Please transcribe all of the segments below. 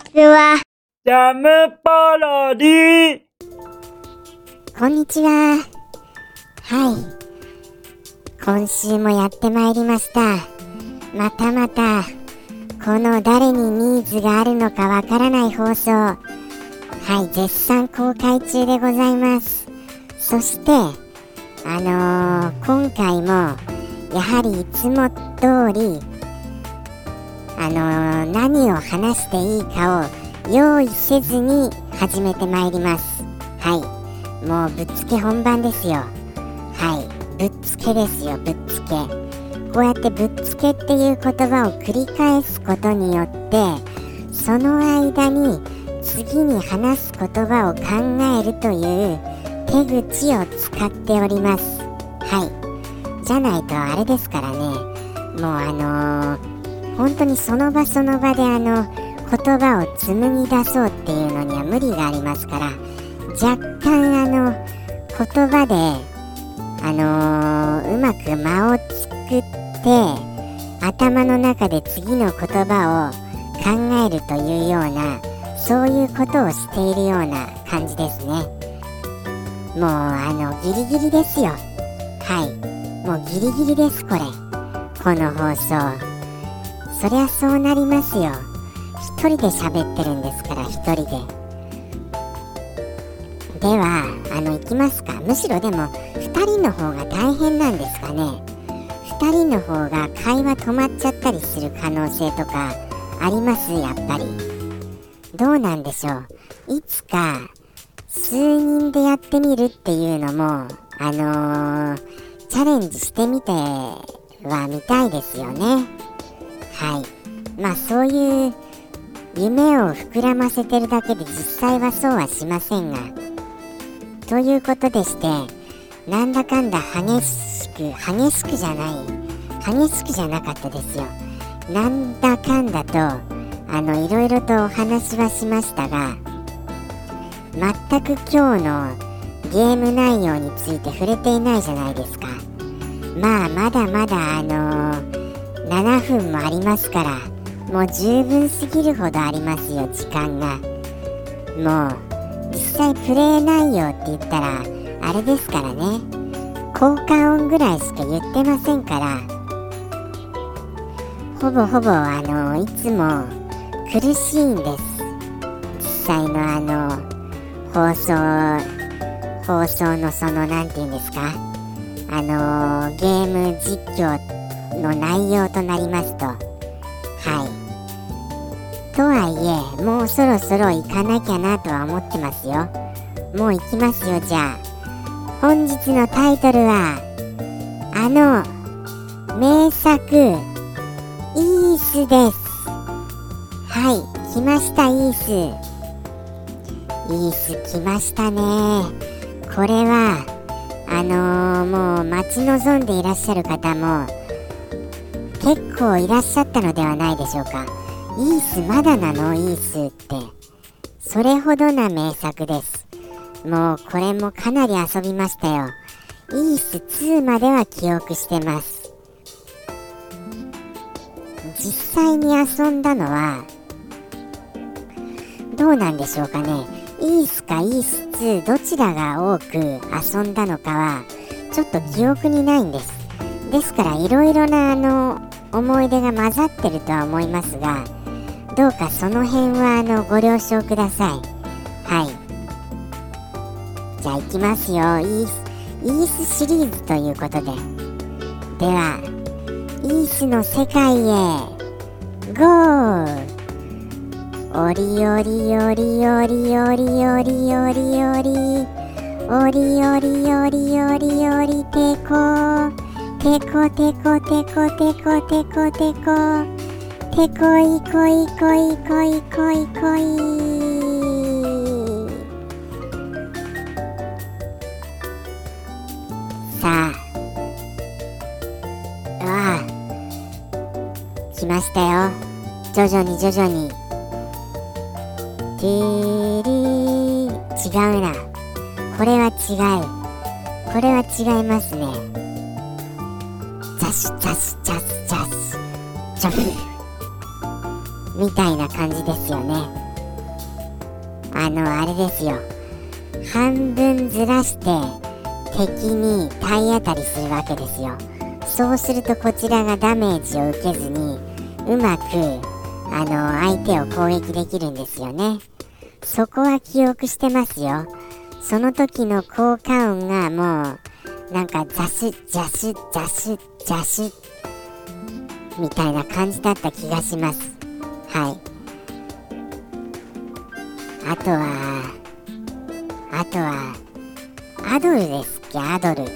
ちは。ジャムパロディこんにちは。はい。今週もやってまいりました。またまた、この誰にニーズがあるのかわからない放送。はい、絶賛公開中でございます。そして、あのー今回も、やはりいつも通り、あのー何を話していいかを用意せずに始めてまいります。はい。もうぶっつけ本番ですよ。はい。ぶっつけですよ、ぶっつけ。こうやってぶっつけっていう言葉を繰り返すことによって、その間に次に話す言葉を考えるという手口を使っております。はい。じゃないとあれですからね。もうあのー本当にその場その場であの言葉を紡ぎ出そうっていうのには無理がありますから若干あの言葉であのーうまく間を作って頭の中で次の言葉を考えるというようなそういうことをしているような感じですね。もうあのギリギリですよ。はい。もうギリギリですこれ。この放送。そりゃそうなりますよ。一人で喋ってるんですから一人で。ではあの行きますか。むしろでも2人の方が大変なんですかね。2人の方が会話止まっちゃったりする可能性とかあります？やっぱり。どうなんでしょう。いつか数人でやってみるっていうのもあのーチャレンジしてみてはみたいですよね。はい。まあそういう夢を膨らませてるだけで実際はそうはしませんが。ということでしてなんだかんだ激しく激しくじゃない激しくじゃなかったですよ。なんだかんだとあのいろいろとお話はしましたが全く今日のゲーム内容について触れていないじゃないですか。まあまだまだあの7分もありますからもう十分すぎるほどありますよ時間が。もう実際プレイ内容って言ったらあれですからね。効果音ぐらいしか言ってませんから。ほぼほぼあのいつも苦しいんです。実際のあの放送放送のその何て言うんですか。あのゲーム実況っての内容となりますと。はい。とはいえもうそろそろ行かなきゃなとは思ってますよ。もう行きますよじゃあ。本日のタイトルはあの名作イースです。はい来ましたイース。イース来ましたね。これはあのーもう待ち望んでいらっしゃる方も結構いらっしゃったのではないでしょうか。イースまだなの？イースって。それほどな名作です。もうこれもかなり遊びましたよ。イース2までは記憶してます。実際に遊んだのはどうなんでしょうかね。イースかイース2どちらが多く遊んだのかはちょっと記憶にないんです。ですからいろいろなあの思い出が混ざってるとは思いますがどうかその辺はあのご了承ください。はい。じゃあ行きますよ。イースイースシリーズということで。ではイースの世界へゴー。おりおりおりおりおりおりおりおりおりおりおりおりおりてこてこてこてこてこてこてこてこいこいこいこいこいこいさあわあ来ましたよ徐々に徐々にティリー違うなこれは違うこれは違いますねザシザシザスザスジャフみたいな感じですよね。あのあれですよ。半分ずらして敵に体当たりするわけですよ。そうするとこちらがダメージを受けずにうまくあの相手を攻撃できるんですよね。そこは記憶してますよ。その時の効果音がもうなんかザシュザシュザシュザシュみたいな感じだった気がします。はい。あとはあとはアドルですっけ？アドル。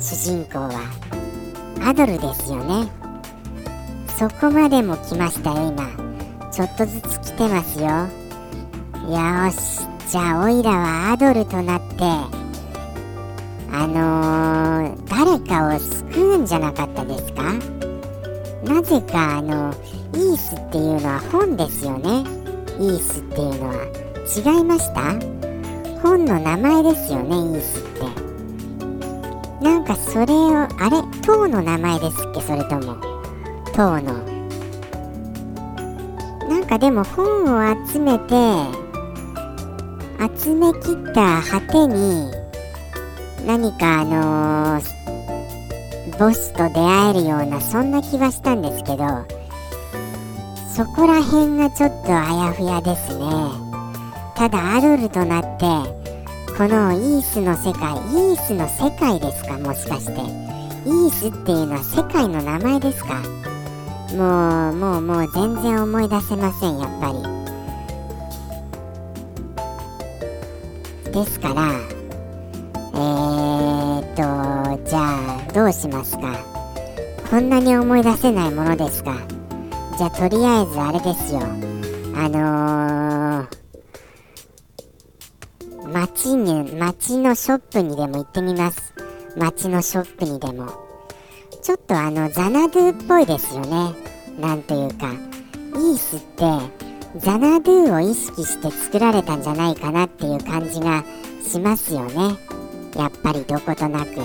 主人公は。アドルですよね。そこまでも来ましたよ今。ちょっとずつ来てますよ。よし。じゃあオイラはアドルとなってあのー、誰かを救うんじゃなかったですか？なぜかあのイースっていうのは本ですよね。イースっていうのは違いました？本の名前ですよねイースって。なんかそれをあれ？塔の名前ですっけ？それとも。塔の。なんかでも本を集めて集めきった果てに何かあのー、ボスと出会えるようなそんな気はしたんですけどそこら辺がちょっとあやふやですね。ただアドルとなってこのイースの世界イースの世界ですか？もしかして。イースっていうのは世界の名前ですか？もうもうもう全然思い出せませんやっぱり。ですからえー、っとじゃあどうしますか？こんなに思い出せないものですか？じゃあとりあえずあれですよあのー街に、街のショップにでも行ってみます。街のショップにでも。ちょっとあの、ザナドゥっぽいですよね。なんというか。イースって、ザナドゥを意識して作られたんじゃないかなっていう感じがしますよね。ぱりどことなく。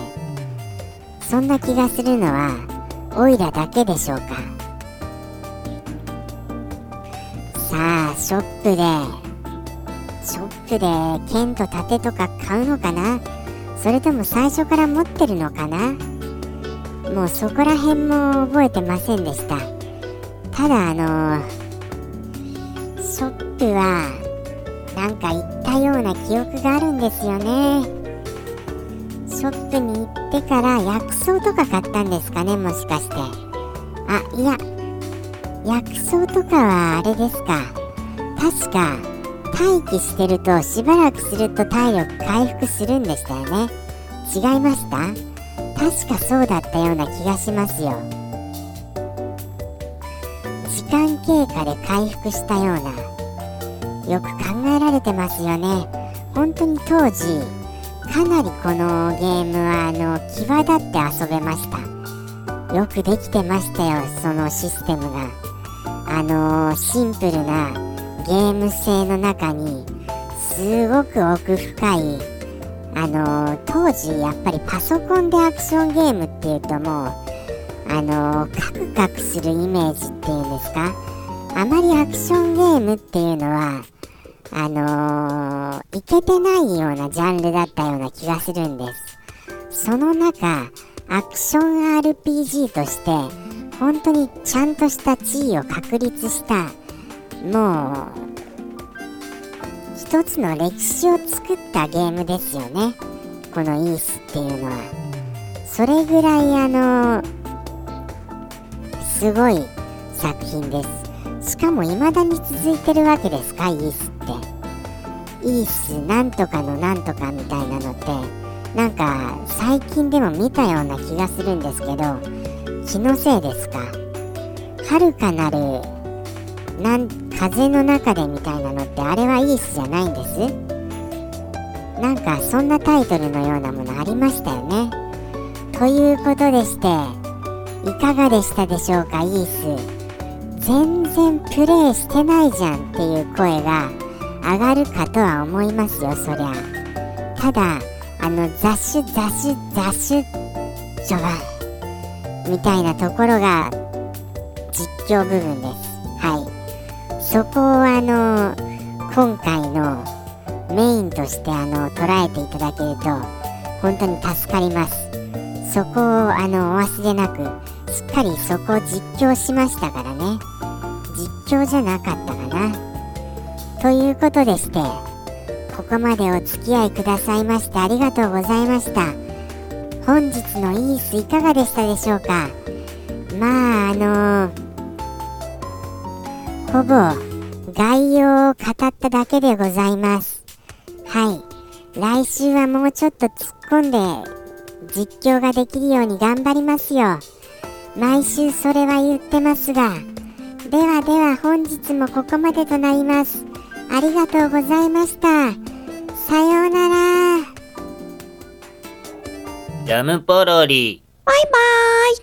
そんな気がするのは、オイラだけでしょうか。さあ、ショップで。ショップで剣と盾とか買うのかな？それとも最初から持ってるのかな？もうそこら辺も覚えてませんでした。ただあのショップはなんか行ったような記憶があるんですよね。ショップに行ってから薬草とか買ったんですかねもしかして。あいや。薬草とかはあれですか。確か待機してるとしばらくすると体力回復するんでしたよね。違いました？確かそうだったような気がしますよ。時間経過で回復したような。よく考えられてますよね。本当に当時かなりこのゲームはあの際立って遊べました。よくできてましたよそのシステムが。あの、シンプルなゲーム性の中にすごく奥深いあの当時やっぱりパソコンでアクションゲームっていうともうあのカクカクするイメージっていうんですか？あまりアクションゲームっていうのはあのー、いけてないようなジャンルだったような気がするんです。その中アクション RPG として本当にちゃんとした地位を確立したもう一つの歴史を作ったゲームですよね。このイースっていうのは。それぐらいあのすごい作品です。しかも未だに続いてるわけですかイースって。イースなんとかのなんとかみたいなのってなんか最近でも見たような気がするんですけど気のせいですか？遥かなるなん風の中でみたいなのってあれはイースじゃないんです？なんかそんなタイトルのようなものありましたよね。ということでしていかがでしたでしょうか？イース全然プレイしてないじゃんっていう声が上がるかとは思いますよそりゃ。ただあの雑種雑種雑種序盤みたいなところが実況部分です。はい。そこをあの今回のメインとしてあの捉えていただけると本当に助かります。そこをあのお忘れなくしっかりそこを実況しましたからね。実況じゃなかったかな。ということでしてここまでお付き合いくださいましてありがとうございました。本日のイースいかがでしたでしょうか？まああのほぼ概要を語っただけでございます。はい。来週はもうちょっと突っ込んで実況ができるように頑張りますよ。毎週それは言ってますがではでは本日もここまでとなります。ありがとうございました。さようなら。ジャムポロリ。バイバーイ